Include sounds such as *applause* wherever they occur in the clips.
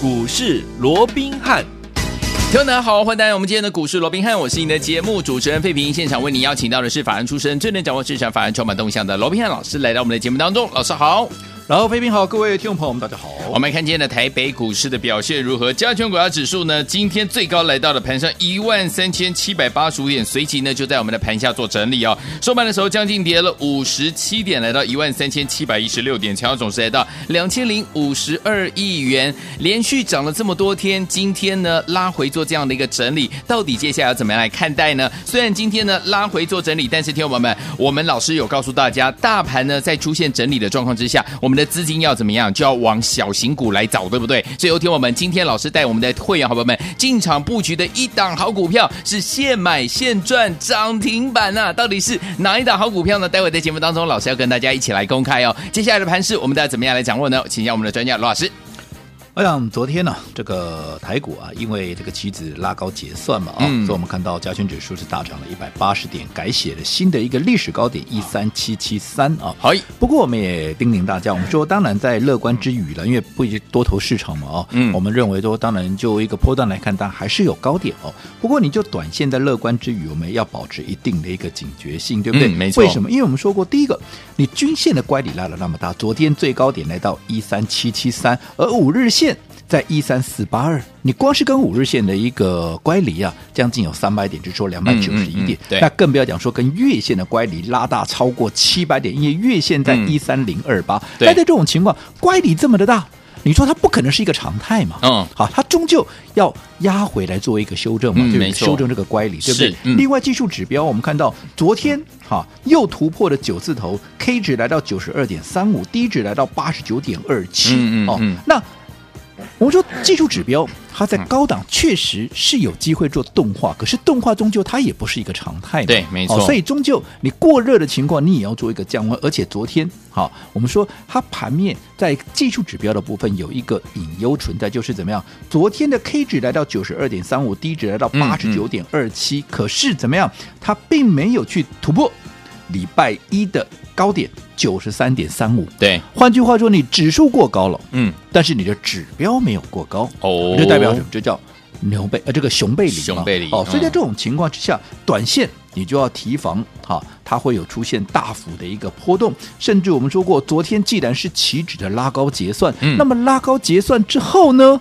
股市罗宾汉。听众大家好，欢迎来到我们今天的股市罗宾汉，我是你的节目主持人费平。现场为您邀请到的是法案出身、最能掌握市场法案筹码动向的罗宾汉老师，来到我们的节目当中。老师好。然后，飞平好，各位听众朋友们，大家好。我们看今天的台北股市的表现如何？加权股价指数呢？今天最高来到了盘上一万三千七百八十五点，随即呢就在我们的盘下做整理哦。收盘的时候将近跌了五十七点，来到一万三千七百一十六点，成交总值来到两千零五十二亿元，连续涨了这么多天，今天呢拉回做这样的一个整理，到底接下来要怎么样来看待呢？虽然今天呢拉回做整理，但是听众友们，我们老师有告诉大家，大盘呢在出现整理的状况之下，我们的资金要怎么样？就要往小型股来找，对不对？所以有听我们今天老师带我们的会员好朋友们进场布局的一档好股票，是现买现赚涨停板呐、到底是哪一档好股票呢？待会在节目当中，老师要跟大家一起来公开哦。接下来的盘势，我们大家怎么样来掌握呢？请教我们的专家罗老师。我想昨天呢、啊，这个台股啊，因为这个期指拉高结算嘛啊，嗯、所以我们看到加权指数是大涨了一百八十点，改写了新的一个历史高点一三七七三啊。好，不过我们也叮咛大家，我们说当然在乐观之余了，因为不一多头市场嘛啊，嗯，我们认为说当然就一个波段来看，但还是有高点哦。不过你就短线在乐观之余，我们要保持一定的一个警觉性，对不对？嗯、没错。为什么？因为我们说过，第一个，你均线的乖离拉了那么大，昨天最高点来到一三七七三，而五日线。在一三四八二，你光是跟五日线的一个乖离啊，将近有三百点，就是说两百九十一点。嗯嗯嗯、对，那更不要讲说跟月线的乖离拉大超过七百点，因为月线在一三零二八。那在这种情况，乖离这么的大，你说它不可能是一个常态嘛？嗯，好，它终究要压回来做一个修正嘛，嗯、就是修正这个乖离，对不对？嗯、另外，技术指标我们看到昨天哈又突破了九字头，K 值来到九十二点三五，D 值来到八十九点二七。嗯嗯，哦，那。我们说技术指标，它在高档确实是有机会做动画，可是动画终究它也不是一个常态嘛。对，没错。所以终究你过热的情况，你也要做一个降温。而且昨天，好，我们说它盘面在技术指标的部分有一个隐忧存在，就是怎么样？昨天的 K 值来到九十二点三五，D 值来到八十九点二七，可是怎么样？它并没有去突破礼拜一的高点。九十三点三五，对，换句话说，你指数过高了，嗯，但是你的指标没有过高，哦，这代表什么？这叫牛背，呃，这个熊背离，熊背离，哦，所以在这种情况之下，嗯、短线你就要提防，哈、哦，它会有出现大幅的一个波动，甚至我们说过，昨天既然是期指的拉高结算，嗯、那么拉高结算之后呢？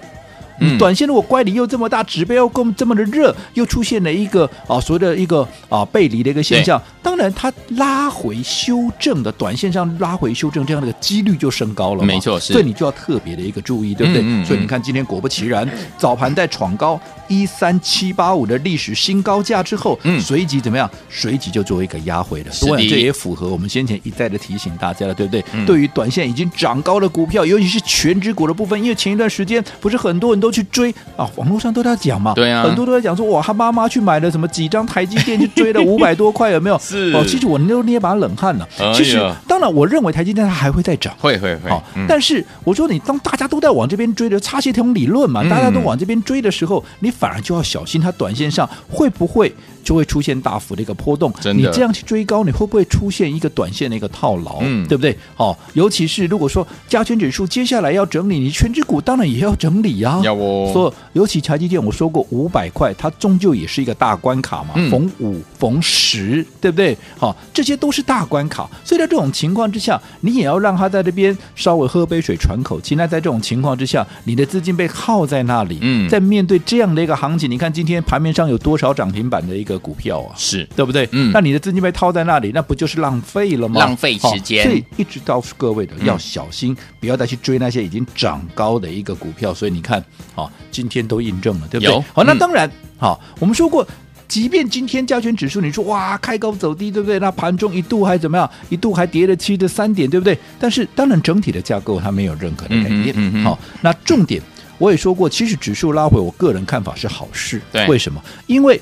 嗯，短线如果乖离又这么大，指标又够这么的热，又出现了一个啊所谓的一个啊背离的一个现象，当然它拉回修正的短线上拉回修正这样的一个几率就升高了，没错，是，所以你就要特别的一个注意，对不对？嗯嗯嗯，所以你看今天果不其然，早盘在闯高一三七八五的历史新高价之后，嗯，随即怎么样？随即就做一个压回了，所以这也符合我们先前一再的提醒大家了，对不对？嗯、对于短线已经涨高的股票，尤其是全值股的部分，因为前一段时间不是很多人都。去追啊！网络上都在讲嘛，对啊，很多都在讲说哇，他妈妈去买了什么几张台积电，去追了 *laughs* 五百多块，有没有？是哦，其实我都捏把冷汗了。哎、其实，当然，我认为台积电它还会再涨，会会会。好，但是我说你当大家都在往这边追的差些同理论嘛，大家都往这边追的时候，你反而就要小心，它短线上会不会就会出现大幅的一个波动？你这样去追高，你会不会出现一个短线的一个套牢？嗯，对不对？好，尤其是如果说加权指数接下来要整理，你全指股当然也要整理啊。要哦。所以。尤其台积电，我说过五百块，它终究也是一个大关卡嘛，嗯、逢五逢十，对不对？好，这些都是大关卡，所以在这种情况之下，你也要让他在这边稍微喝杯水喘口气。那在这种情况之下，你的资金被耗在那里，嗯，在面对这样的一个行情，你看今天盘面上有多少涨停板的一个股票啊？是对不对？嗯，那你的资金被套在那里，那不就是浪费了吗？浪费时间。所以一直告诉各位的要小心，嗯、不要再去追那些已经涨高的一个股票。所以你看，好，今天。都印证了，对不对？好，那当然，好、嗯，我们说过，即便今天加权指数，你说哇，开高走低，对不对？那盘中一度还怎么样？一度还跌了七十三点，对不对？但是，当然整体的架构它没有任何的改变。嗯嗯、好，那重点我也说过，其实指数拉回，我个人看法是好事。对，为什么？因为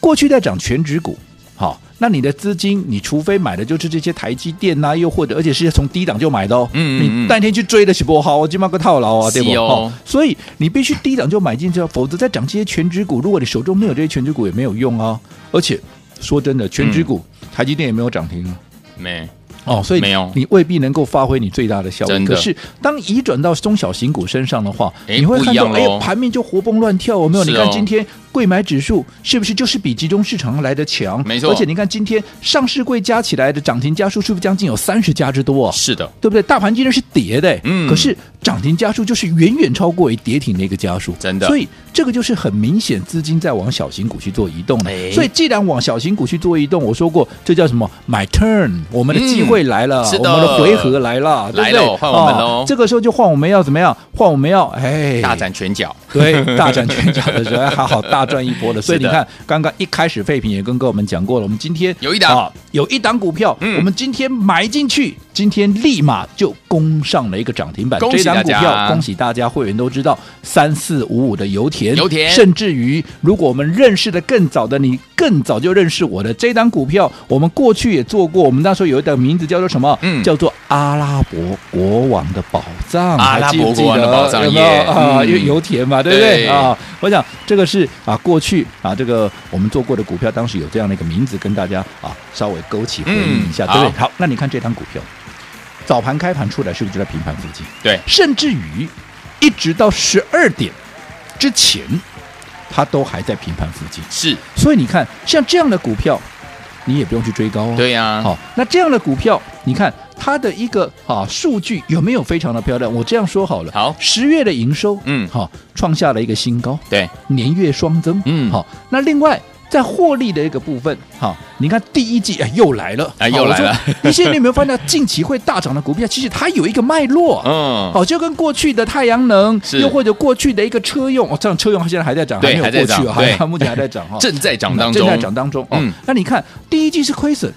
过去在涨全值股，好。那你的资金，你除非买的就是这些台积电呐、啊，又或者而且是从低档就买的哦。嗯，嗯，嗯你当天去追的是不好，我就买个套牢啊，对不？哦，所以你必须低档就买进去，否则在涨这些全值股，如果你手中没有这些全值股，也没有用啊。而且说真的，全值股、嗯、台积电也没有涨停啊，没。哦，所以没有你未必能够发挥你最大的效益。可是当移转到中小型股身上的话，哎你会看到哎，盘面就活蹦乱跳，有没有？你看今天柜买指数是不是就是比集中市场来的强？没错而且你看今天上市柜加起来的涨停家数是不是将近有三十家之多啊？是的，对不对？大盘今天是跌的，嗯可是涨停家数就是远远超过于跌停的一个家数，真的所以这个就是很明显资金在往小型股去做移动的。哎所以既然往小型股去做移动，我说过这叫什么？My turn，我们的机会来了，嗯我们的回合来了，对不对？来喽换我们喽哦这个时候就换我们要怎么样？换我们要哎，大展拳脚，对，大展拳脚的时候好好大赚一波 *laughs* 的。所以你看，刚刚一开始废品也跟各位我们讲过了，我们今天有一档啊有一档股票，嗯我们今天买进去，今天立马就攻上了一个涨停板。这档股票，恭喜大家，会员都知道三四五五的油田，油田甚至于如果我们认识的更早的，你更早就认识我的这档股票，我们过去也做过，我们那时候有一档名字叫做什么？嗯叫做阿拉伯国王的宝藏，阿拉伯国王的宝藏有没有耶啊？嗯油油田嘛，对不对对啊？我想这个是啊，过去啊，这个我们做过的股票，当时有这样的一个名字，跟大家啊稍微勾起回忆一下，嗯对不对？好好，那你看这档股票，早盘开盘出来是不是就在平盘附近？对，甚至于一直到十二点之前，它都还在平盘附近。是，所以你看，像这样的股票，你也不用去追高哦。对呀，好，那这样的股票，你看它的一个啊数据有没有非常的漂亮？我这样说好了，好十月的营收，嗯好，创下了一个新高，对，年月双增，嗯好，那另外。在获利的一个部分，好，你看第一季哎又来了，哎又来了。一些你现在有没有发现 *laughs* 近期会大涨的股票，其实它有一个脉络，嗯，好，就跟过去的太阳能，又或者过去的一个车用，哦，这样车用它现在还在涨，对还没有过去啊，还在涨还目前还在涨哈，*laughs* 正在涨当中，正在涨当中。哦。嗯，那你看第一季是亏损。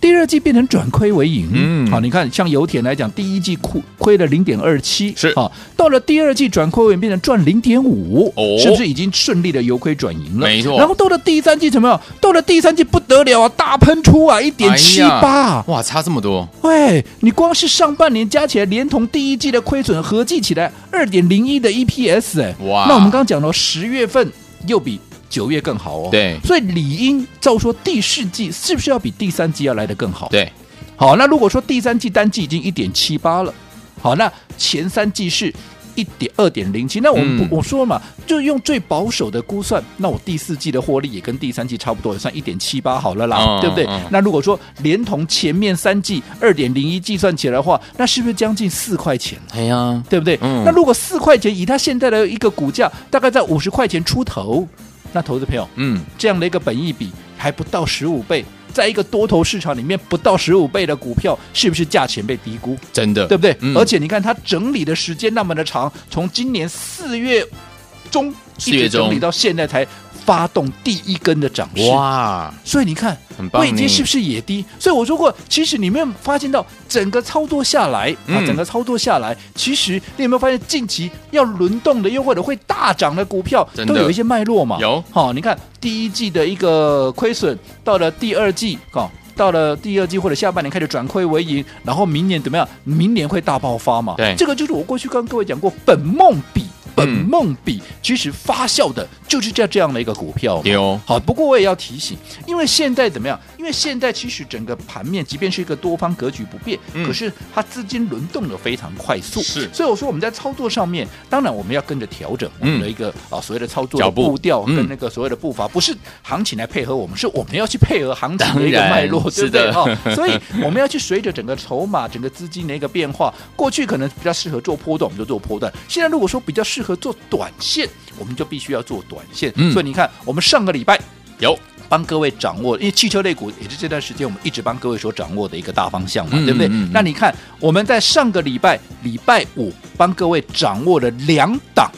第二季变成转亏为盈，嗯。好，你看像油田来讲，第一季亏亏了零点二七，是。啊，到了第二季转亏为盈，变成赚零点五，哦。是不是已经顺利的由亏转盈了？没错。然后到了第三季怎么样？到了第三季不得了啊，大喷出啊，一点七八，哇，差这么多，喂，你光是上半年加起来，连同第一季的亏损合计起来，二点零一的 EPS，哎，哇。那我们刚刚讲了，十月份又比九月更好哦，对所以理应照说第四季是不是要比第三季要来得更好？，对，好，那如果说第三季单季已经一点七八了，好，那前三季是。一点二点零七，那我们不、嗯我说嘛，就用最保守的估算，那我第四季的获利也跟第三季差不多，也算一点七八好了啦，嗯对不对？嗯那如果说连同前面三季二点零一计算起来的话，那是不是将近四块钱？哎呀，对不对？嗯那如果四块钱，以它现在的一个股价，大概在五十块钱出头，那投资朋友，嗯，这样的一个本益比还不到十五倍，在一个多头市场里面不到十五倍的股票，是不是价钱被低估？真的，对不对？嗯而且你看它整理的时间那么的长，从今年四月中四月中一直整理到现在才发动第一根的涨势。哇，所以你看位阶是不是也低？所以我说过，其实你没有发现到整个操作下来、啊嗯，整个操作下来，其实你有没有发现近期要轮动的，又或者会大涨的股票，都有一些脉络嘛？有好、你看第一季的一个亏损，到了第二季，哦。到了第二季或者下半年开始转亏为盈，然后明年怎么样？明年会大爆发嘛？对这个就是我过去跟各位讲过，本梦比梦比，其实发酵的就是这这样的一个股票嘛。有好，不过我也要提醒，因为现在怎么样？因为现在其实整个盘面，即便是一个多方格局不变，嗯。可是它资金轮动的非常快速，是。所以我说我们在操作上面，当然我们要跟着调整我们的一个、啊所谓的操作步。步调嗯。跟那个所谓的步伐，不是行情来配合我们，是我们要去配合行情的一个脉络，对不对？的哈、*laughs* 所以我们要去随着整个筹码、整个资金的一个变化，过去可能比较适合做波段，我们就做波段；现在如果说比较适合做短线，我们就必须要做短线。嗯所以你看，我们上个礼拜。有，帮各位掌握，因为汽车类股也是这段时间我们一直帮各位所掌握的一个大方向嘛，嗯对不对？嗯嗯那你看我们在上个礼拜礼拜五帮各位掌握了两档，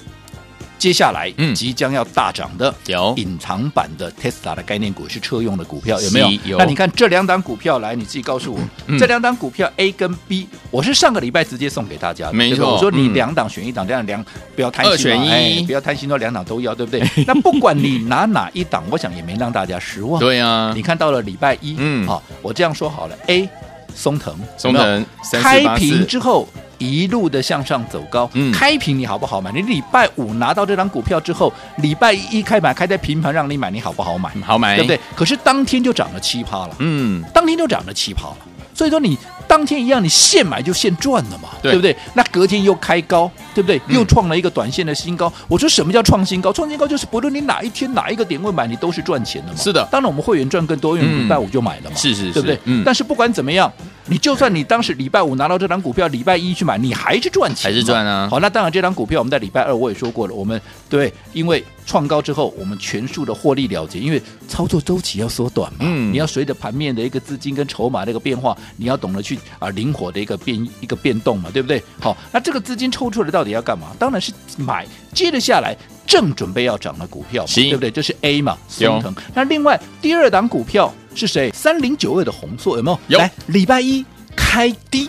接下来嗯。即将要大涨的有。隐藏版的 Tesla 的概念股是车用的股票，有没有？有。那你看这两档股票，来你自己告诉我，嗯。这两档股票 A 跟 B，我是上个礼拜直接送给大家的，没错。我说你嗯。两档选一档，这样两不要贪心选一。哎不要贪心说两档都要，对不对？*laughs* 那不管你拿哪一档，我想也没让大家失望。对啊你，看到了礼拜一，嗯。好，我这样说好了，A 松藤，松有没有？腾开平之后一路的向上走高，嗯开平你好不好买？你礼拜五拿到这张股票之后，礼拜一开盘开在平盘让你买，你好不好买？好买，对不对？？可是当天就涨了七趴了，嗯，当天就涨了七趴了。所以说你当天一样，你现买就现赚了嘛，对对不对？那隔天又开高，对不对？嗯又创了一个短线的新高。我说什么叫创新高？创新高就是不论你哪一天哪一个点位买，你都是赚钱的嘛。是的当然我们会员赚更多，因为嗯礼拜五就买了嘛，是是是对不对？嗯但是不管怎么样，你就算你当时礼拜五拿到这张股票，礼拜一去买，你还是赚钱，还是赚啊好，那当然这张股票我们在礼拜二我也说过了，我们对，因为创高之后，我们全数的获利了结，因为操作周期要缩短嘛，嗯你要随着盘面的一个资金跟筹码的一个变化，你要懂得去啊灵活的一个变一个变动嘛，对不对？好，那这个资金抽出来到底要干嘛？当然是买接着下来正准备要涨的股票嘛，对不对？这是 A 嘛，有松腾。那另外第二档股票是谁？三零九二的红硕有没有？有来，礼拜一开低。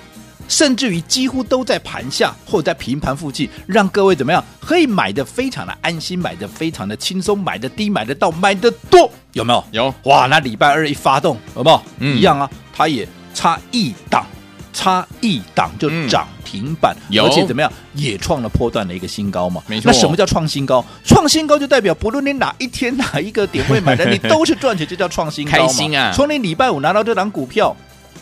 甚至于几乎都在盘下或者在平盘附近，让各位怎么样可以买的非常的安心，买的非常的轻松，买的低，买得到，买的多，有没有？有哇！那礼拜二一发动，有没有？嗯一样啊，它也差一档，差一档就涨停板，有而且怎么样，也创了波段的一个新高嘛。没错那什么叫创新高？创新高就代表不论你哪一天哪一个点位买的，你都是赚钱，就叫创新高嘛。开心啊从你礼拜五拿到这档股票。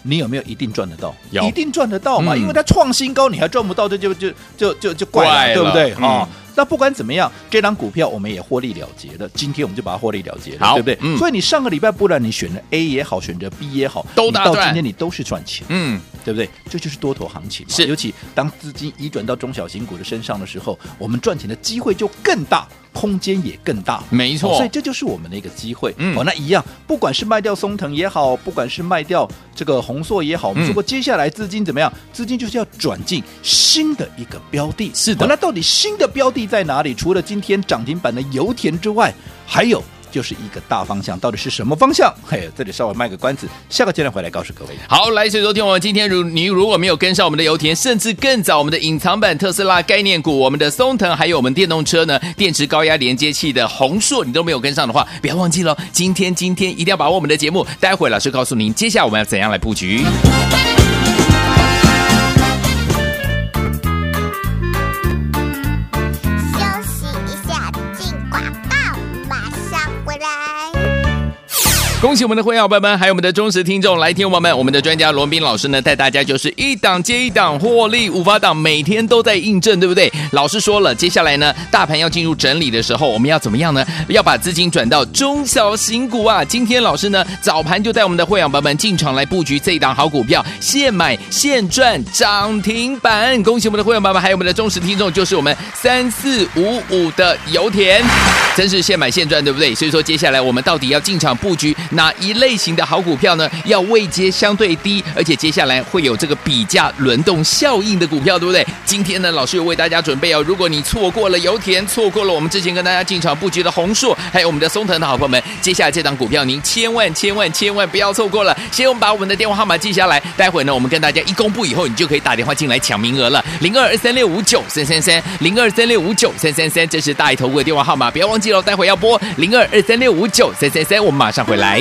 你有没有一定赚得到？一定赚得到嘛？嗯因为它创新高，你还赚不到，这就就就就就怪了，怪了对不对？嗯啊、那不管怎么样，这张股票我们也获利了结了。今天我们就把它获利了结了，对不对？嗯所以你上个礼拜，不然你选了 A 也好，选择 B 也好，都大赚你到今天你都是赚钱，嗯，对不对？这就是多头行情嘛。是尤其当资金移转到中小型股的身上的时候，我们赚钱的机会就更大。空间也更大，没错哦所以这就是我们的一个机会。嗯哦，那一样，不管是卖掉松藤也好，不管是卖掉这个红硕也好，我嗯们说过，接下来资金怎么样？资金就是要转进新的一个标的。是的哦那到底新的标的在哪里？除了今天涨停板的油田之外，还有。就是一个大方向，到底是什么方向？嘿，这里稍微卖个关子，下个阶段回来告诉各位。好，来，所以昨天我们今天如你如果没有跟上我们的油田，甚至更早我们的隐藏版特斯拉概念股，我们的松腾，还有我们电动车呢，电池高压连接器的红硕，你都没有跟上的话，不要忘记了，今天今天一定要把握我们的节目，待会老师告诉您，接下来我们要怎样来布局。恭喜我们的会员伙伴们，还有我们的忠实听众，来听我们，我们的专家罗宾老师呢，带大家就是一档接一档获利五八档，每天都在印证，对不对？老师说了，接下来呢，大盘要进入整理的时候，我们要怎么样呢？要把资金转到中小型股啊！今天老师呢，早盘就带我们的会员伙伴们进场来布局这一档好股票，现买现赚涨停板。恭喜我们的会员伙伴们，还有我们的忠实听众，就是我们三四五五的油田，真是现买现赚，对不对？所以说，接下来我们到底要进场布局哪一类型的好股票呢？要位阶相对低，而且接下来会有这个比价轮动效应的股票，对不对？今天呢，老师有为大家准备哦。如果你错过了油田，错过了我们之前跟大家进场布局的红硕，还有我们的松腾的好朋友们，接下来这档股票您千万千万千万不要错过了。先我们把我们的电话号码记下来，待会呢，我们跟大家一公布以后，你就可以打电话进来抢名额了。零二二三六五九三三三，零二三六五九三三三，这是大一头的电话号码，不要忘记了，待会要拨零二二三六五九三三三，我们马上回来。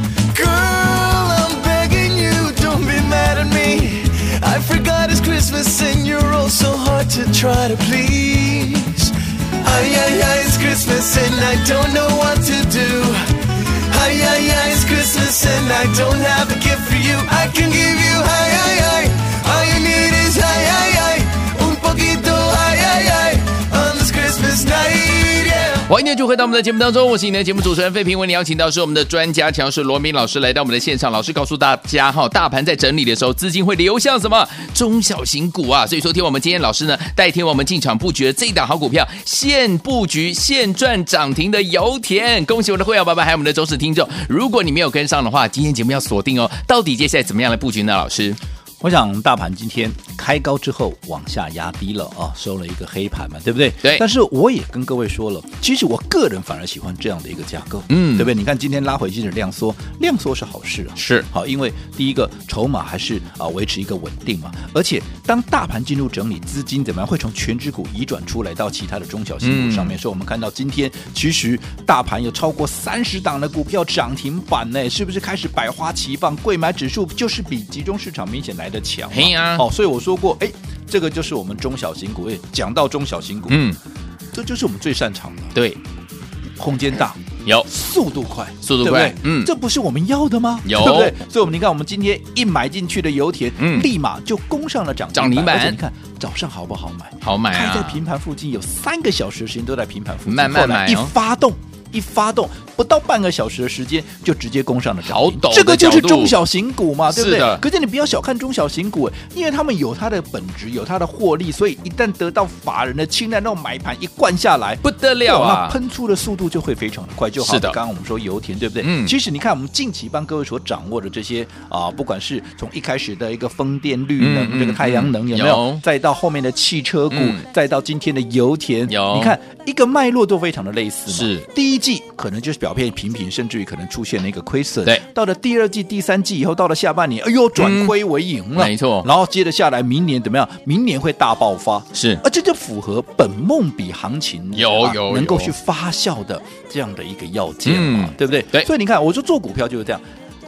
to try to please. Ay, ay, ay, it's Christmas and I don't know what to do. Ay, ay, ay, it's Christmas and I don't have a gift for you. I can give you, ay, ay, ay. 欢迎继续回到我们的节目当中，我是你的节目主持人费平，为你邀请到是我们的专家强势罗明老师来到我们的现场，老师告诉大家哈，大盘在整理的时候，资金会流向什么中小型股啊？所以说，听我们今天老师呢带听我们进场布局的这一档好股票，现布局现赚涨停的油田，恭喜我们的会员爸爸还有我们的忠实听众，如果你没有跟上的话，今天节目要锁定哦，到底接下来怎么样来布局呢？老师，我想大盘今天开高之后往下压低了啊，收了一个黑盘嘛，对不对？对。但是我也跟各位说了，其实我个人反而喜欢这样的一个架构，嗯，对不对？你看今天拉回即使量缩，量缩是好事啊，是好，因为第一个筹码还是啊维持一个稳定嘛，而且当大盘进入整理，资金怎么样会从全指股移转出来到其他的中小型股上面？嗯、所以我们看到今天其实大盘有超过三十档的股票涨停板呢，是不是开始百花齐放？贵买指数就是比集中市场明显来的强，嘿啊，好，所以我说过，哎，这个就是我们中小型股。哎，讲到中小型股，嗯，这就是我们最擅长的，对，空间大，有速度快，速度快，嗯，这不是我们要的吗？有，对不对？所以，我们你看，我们今天一买进去的油田，嗯，立马就攻上了涨涨停板。而且你看早上好不好买？好买啊！开在平盘附近有三个小时的时间都在平盘附近，慢慢买，一发动。一发动不到半个小时的时间，就直接攻上了涨停。好这个就是中小型股嘛，对不对？是。可是你不要小看中小型股，因为他们有它的本质，有它的获利，所以一旦得到法人的青睐，那种买盘一灌下来，不得了啊！喷出的速度就会非常的快。就好，刚刚我们说油田，对不对？嗯。其实你看，我们近期帮各位所掌握的这些啊，不管是从一开始的一个风电、绿能、这个太阳能，有没有？再到后面的汽车股，再到今天的油田，有。你看一个脉络都非常的类似。是。第一季可能就是。表现平平，甚至于可能出现了一个亏损。对，到了第二季、第三季以后，到了下半年，哎呦，转亏为盈了，嗯、没错。然后接着下来，明年怎么样？明年会大爆发，是，啊这就符合本梦比行情有有，有能够去发酵的这样的一个要件嘛，嗯、对不对？对。所以你看，我说做股票就是这样，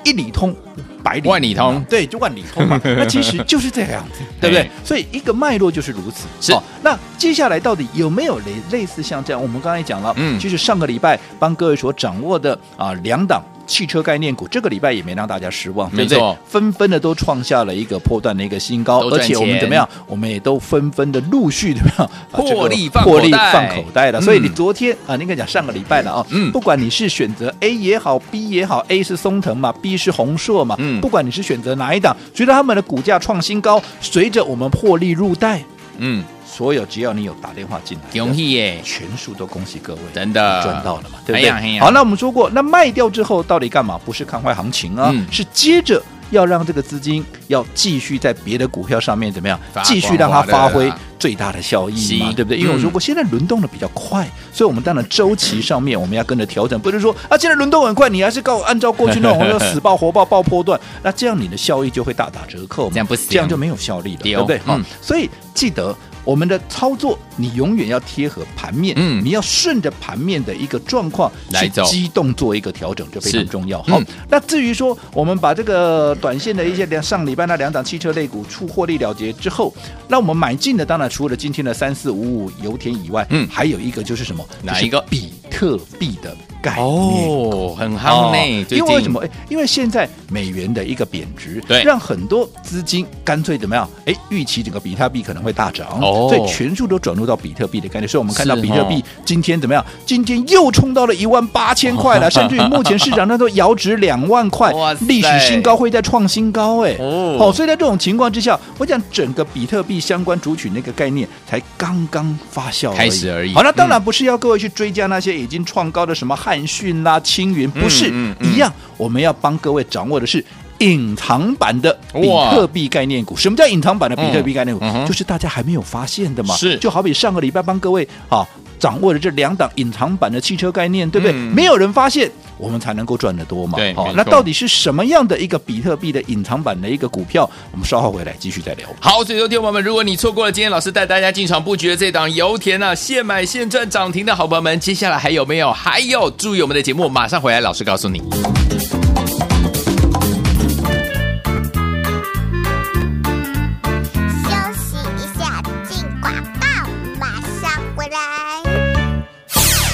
一里通。百里万里通，对，就万里通嘛。*laughs* 那其实就是这个样子，对不对？所以一个脉络就是如此。是。哦，那接下来到底有没有类类似像这样？我们刚才讲了，嗯，就是上个礼拜帮各位所掌握的啊两档汽车概念股，这个礼拜也没让大家失望，对不对？纷纷的都创下了一个破段的一个新高，而且我们怎么样？我们也都纷纷的陆续怎么样？*laughs* 获利获利放口袋了。所以你昨天啊，你可以讲上个礼拜了啊，嗯，不管你是选择 A 也好，B 也好，A 是松腾嘛，B 是宏硕嘛，嗯。不管你是选择哪一档，随着他们的股价创新高，随着我们获利入袋，嗯，所有只要你有打电话进来，恭喜耶，全数都恭喜各位，真的赚到了嘛，对不对？好，那我们说过，那卖掉之后到底干嘛？不是看坏行情啊，嗯、是接着。要让这个资金要继续在别的股票上面怎么样？继续让它发挥最大的效益嘛，对不对？因为我说过，现在轮动的比较快，所以我们当然周期上面我们要跟着调整，不是说啊，现在轮动很快，你还是告按照过去那种死抱活抱爆波段，*laughs* 那这样你的效益就会大打折扣嘛，这样不这样就没有效力了，对不对？嗯，所以记得。我们的操作，你永远要贴合盘面，嗯，你要顺着盘面的一个状况来走，机动做一个调整，就非常重要。好，嗯、那至于说我们把这个短线的一些两上礼拜那两档汽车类股出获利了结之后，那我们买进的当然除了今天的三四五五油田以外，嗯，还有一个就是什么？哪一个？比特币的。概念哦，很夯呢、哦。因为为什么？哎，因为现在美元的一个贬值，对，让很多资金干脆怎么样？哎，预期整个比特币可能会大涨，哦，所以全数都转入到比特币的概念。所以我们看到比特币今天怎么样？今天又冲到了一万八千块了，*laughs* 甚至于目前市场上都遥指两万块，历史新高会再创新高，哎，哦，好，所以在这种情况之下，我讲整个比特币相关族群那个概念才刚刚发酵开始而已。好，那当然不是要各位去追加那些已经创高的什么汉。腾讯啦，青云不是、嗯嗯、一样，我们要帮各位掌握的是隐藏版的比特币概念股。什么叫隐藏版的比特币概念股？嗯、就是大家还没有发现的嘛。是，就好比上个礼拜帮各位啊掌握了这两档隐藏版的汽车概念，对不对？嗯、没有人发现，我们才能够赚得多嘛。对，好，那到底是什么样的一个比特币的隐藏版的一个股票？我们稍后回来继续再聊。好，所以说，听众朋友们，如果你错过了今天老师带大家进场布局的这档油田啊，现买现赚涨停的好朋友们，接下来还有没有？还有，注意我们的节目，马上回来，老师告诉你。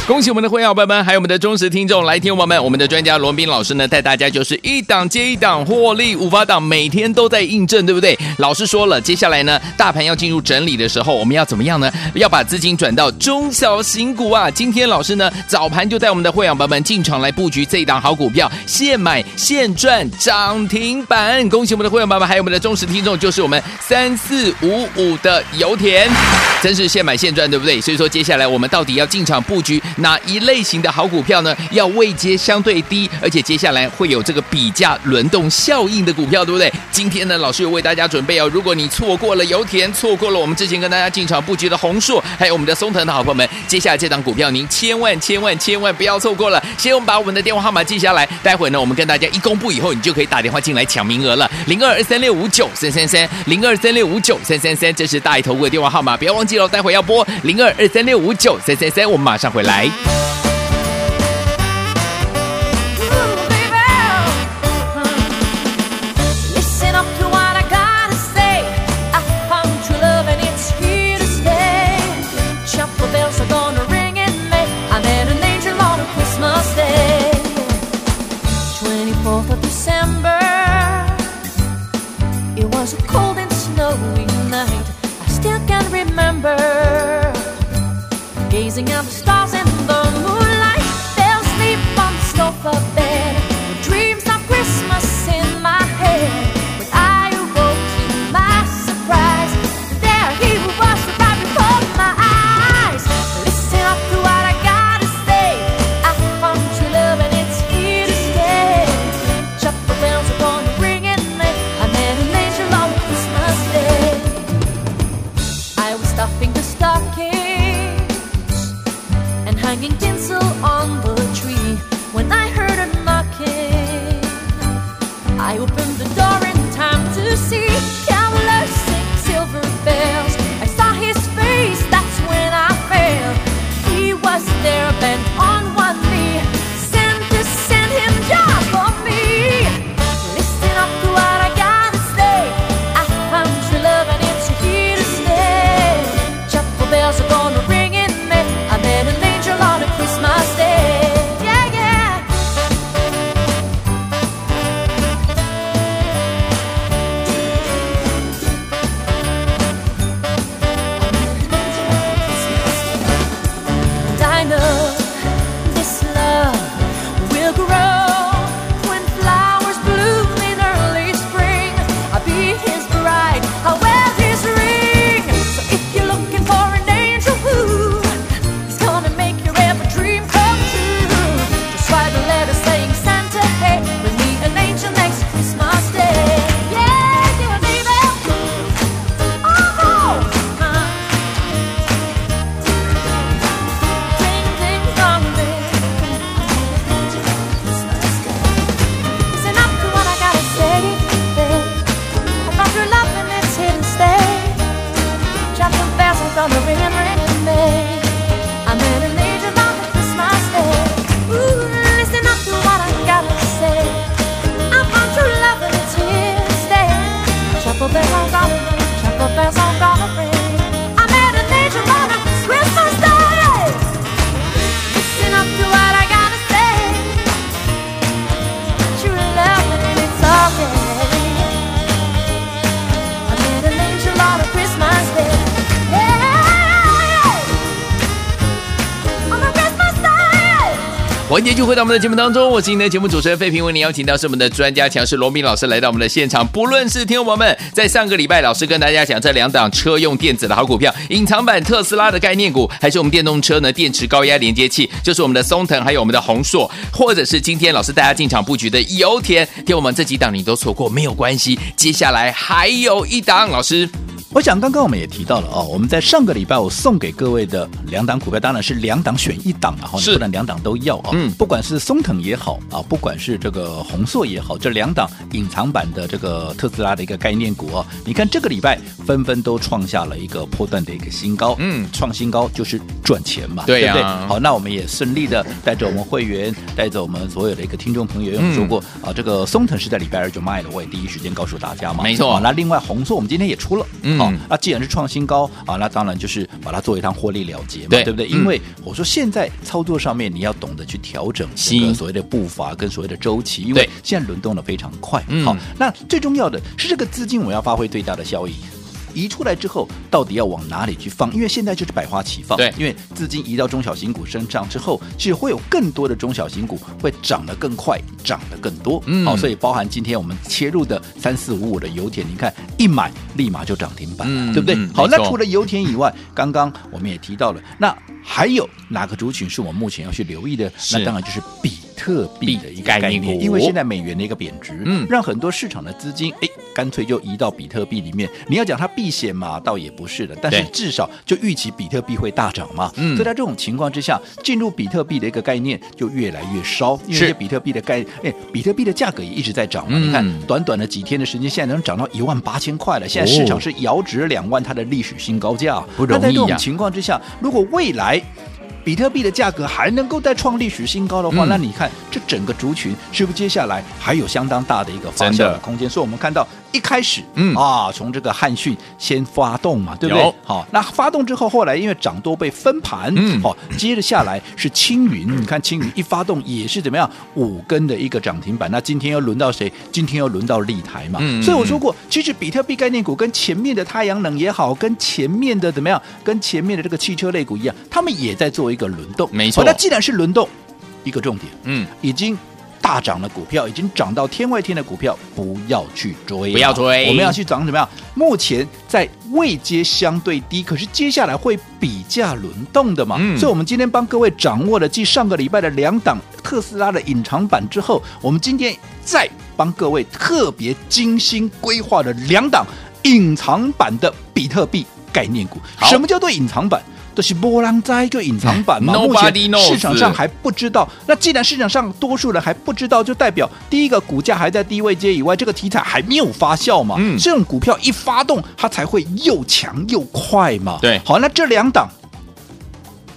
恭喜我们的会员伙伴们，还有我们的忠实听众，来听我们，我们的专家罗宾老师呢，带大家就是一档接一档获利五八档，每天都在印证，对不对？老师说了，接下来呢，大盘要进入整理的时候，我们要怎么样呢？要把资金转到中小型股啊！今天老师呢，早盘就带我们的会员伙伴们进场来布局这一档好股票，现买现赚涨停板。恭喜我们的会员伙伴们，还有我们的忠实听众，就是我们三四五五的油田，真是现买现赚，对不对？所以说，接下来我们到底要进场布局哪？一类型的好股票呢？要位阶相对低，而且接下来会有这个比价轮动效应的股票，对不对？今天呢，老师有为大家准备哦。如果你错过了油田，错过了我们之前跟大家进场布局的红硕，还有我们的松腾的好朋友们，接下来这档股票您千万千万千万不要错过了。先我们把我们的电话号码记下来，待会呢，我们跟大家一公布以后，你就可以打电话进来抢名额了。零二二三六五九三三三，零二三六五九三三三，这是大爱投顾的电话号码，不要忘记了，待会要拨零二二三六五九三三三，我们马上回来。欢回到我们的节目当中，我是您的节目主持人费平，为您邀请到是我们的专家强势罗宾老师来到我们的现场。不论是听众朋友们，在上个礼拜老师跟大家讲这两档车用电子的好股票，隐藏版特斯拉的概念股，还是我们电动车呢电池高压连接器，就是我们的松腾，还有我们的弘塑，或者是今天老师带大家进场布局的油田，听我们这几档你都错过没有关系，接下来还有一档，老师。我想刚刚我们也提到了哦，我们在上个礼拜我送给各位的两档股票，当然是两档选一档，然后不能两档都要啊。嗯，不管是松藤也好啊，不管是这个红塑也好，这两档隐藏版的这个特斯拉的一个概念股哦，你看这个礼拜纷纷都创下了一个波段的一个新高。嗯，创新高就是赚钱嘛，对、不对？好，那我们也顺利的带着我们会员，带着我们所有的一个听众朋友，有说过、嗯、啊，这个松藤是在礼拜二就卖了，我也第一时间告诉大家嘛。没错。啊、那另外红塑我们今天也出了，嗯。好，那既然是创新高啊，那当然就是把它做一趟获利了结嘛，对，对不对？因为我说现在操作上面你要懂得去调整这个所谓的步伐跟所谓的周期，因为现在轮动的非常快。好，那最重要的是这个资金我要发挥最大的效益。移出来之后，到底要往哪里去放？因为现在就是百花齐放。对，因为资金移到中小型股身上之后，其实会有更多的中小型股会涨得更快，涨得更多。嗯，好，所以包含今天我们切入的三四五五的油田，你看一买立马就涨停板，嗯、对不对？嗯、好，那除了油田以外，*laughs* 刚刚我们也提到了，那还有哪个族群是我们目前要去留意的？那当然就是比特币的一个概念，因为现在美元的一个贬值，嗯，让很多市场的资金哎，干脆就移到比特币里面。你要讲它避险嘛，倒也不是的，但是至少就预期比特币会大涨嘛。嗯，所以在这种情况之下，进入比特币的一个概念就越来越烧，因为比特币的概念，哎，比特币的价格也一直在涨嘛。你看，短短的几天的时间，现在能涨到一万八千块了。现在市场是遥指两万，它的历史新高价。不容易啊。那在这种情况之下，如果未来比特币的价格还能够再创历史新高的话，嗯、那你看这整个族群是不是接下来还有相当大的一个发酵的空间？所以我们看到。一开始，嗯啊，从这个汉讯先发动嘛，对不对？好，那发动之后，后来因为涨多被分盘，嗯，好，接着下来是青云，你看青云一发动也是怎么样五根的一个涨停板。那今天又轮到谁？今天又轮到立台嘛。嗯，所以我说过，其实比特币概念股跟前面的太阳能也好，跟前面的怎么样，跟前面的这个汽车类股一样，他们也在做一个轮动。没错，那既然是轮动，一个重点，嗯，已经。大涨的股票已经涨到天外天的股票，不要去追，不要追，我们要去涨怎么样？目前在位阶相对低，可是接下来会比价轮动的嘛。嗯、所以，我们今天帮各位掌握了继上个礼拜的两档特斯拉的隐藏版之后，我们今天再帮各位特别精心规划了两档隐藏版的比特币概念股。什么叫做隐藏版？这是波浪在一个隐藏版嘛，*laughs* 目前市场上还不知道。那既然市场上多数人还不知道，就代表第一个股价还在低位阶以外，这个题材还没有发酵嘛。嗯，这种股票一发动，它才会又强又快嘛。对，好，那这两档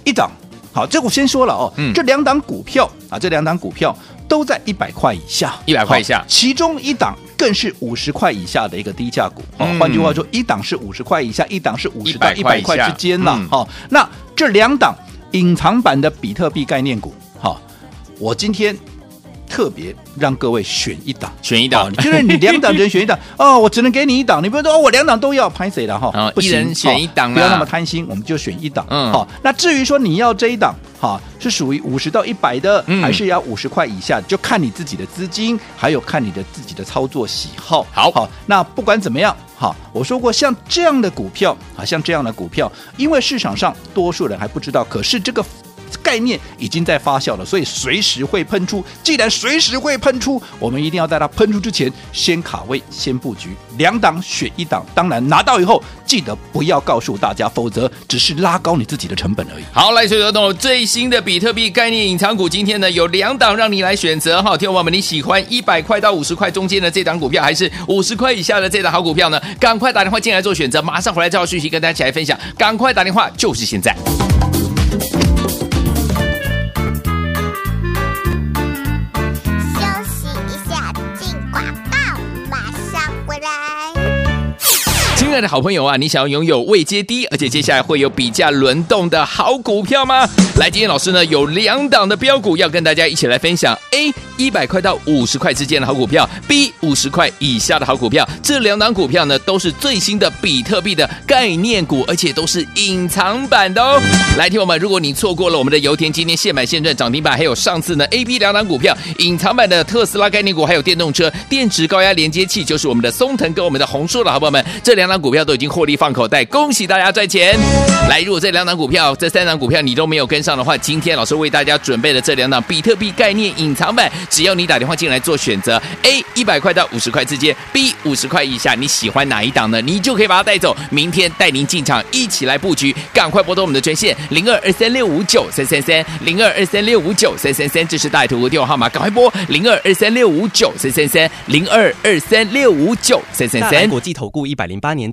一档，好，这我先说了哦，嗯，这两档股票啊，这两档股票。都在一百块以下，一百块以下，其中一档更是五十块以下的一个低价股。哦、嗯，换句话说，一档是五十块以下，一档是五十到一百块之间了。好、嗯，那这两档隐藏版的比特币概念股，好，我今天。特别让各位选一档，选一档，就是你两档只能选一档 *laughs* 哦，我只能给你一档，你不要说哦，我两档都要，拍谁了哈？不行，选一档，不要那么贪心，我们就选一档。嗯，好，那至于说你要这一档，哈，是属于五十到一百的，还是要五十块以下，就看你自己的资金，还有看你的自己的操作喜好。好，好，那不管怎么样，哈，我说过，像这样的股票啊，像这样的股票，因为市场上多数人还不知道，可是这个。概念已经在发酵了，所以随时会喷出。既然随时会喷出，我们一定要在它喷出之前先卡位、先布局。两档选一档，当然拿到以后记得不要告诉大家，否则只是拉高你自己的成本而已。好，来，所有懂最新的比特币概念隐藏股，今天呢有两档让你来选择哈。听众朋友们，你喜欢一百块到五十块中间的这档股票，还是五十块以下的这档好股票呢？赶快打电话进来做选择，马上回来这条讯息跟大家一起来分享。赶快打电话，就是现在。亲爱的好朋友啊，你想要拥有位阶低，而且接下来会有比价轮动的好股票吗？来，今天老师呢有两档的标股要跟大家一起来分享。A 一百块到五十块之间的好股票，B 五十块以下的好股票。这两档股票呢都是最新的比特币的概念股，而且都是隐藏版的哦。来，听我们，如果你错过了我们的油田今天现买现赚涨停板，还有上次呢 A、B 两档股票隐藏版的特斯拉概念股，还有电动车电池高压连接器，就是我们的松腾跟我们的红树了好朋友们，这两档。股票都已经获利放口袋，恭喜大家赚钱！来，如果这两档股票、这三档股票你都没有跟上的话，今天老师为大家准备的这两档比特币概念隐藏版，只要你打电话进来做选择，A 一百块到五十块之间，B 五十块以下，你喜欢哪一档呢？你就可以把它带走，明天带您进场一起来布局。赶快拨通我们的专线零二二三六五九三三三零二二三六五九三三三，这是大图的电话号码，赶快拨零二二三六五九三三三零二二三六五九三三三。国际投顾一百零八年。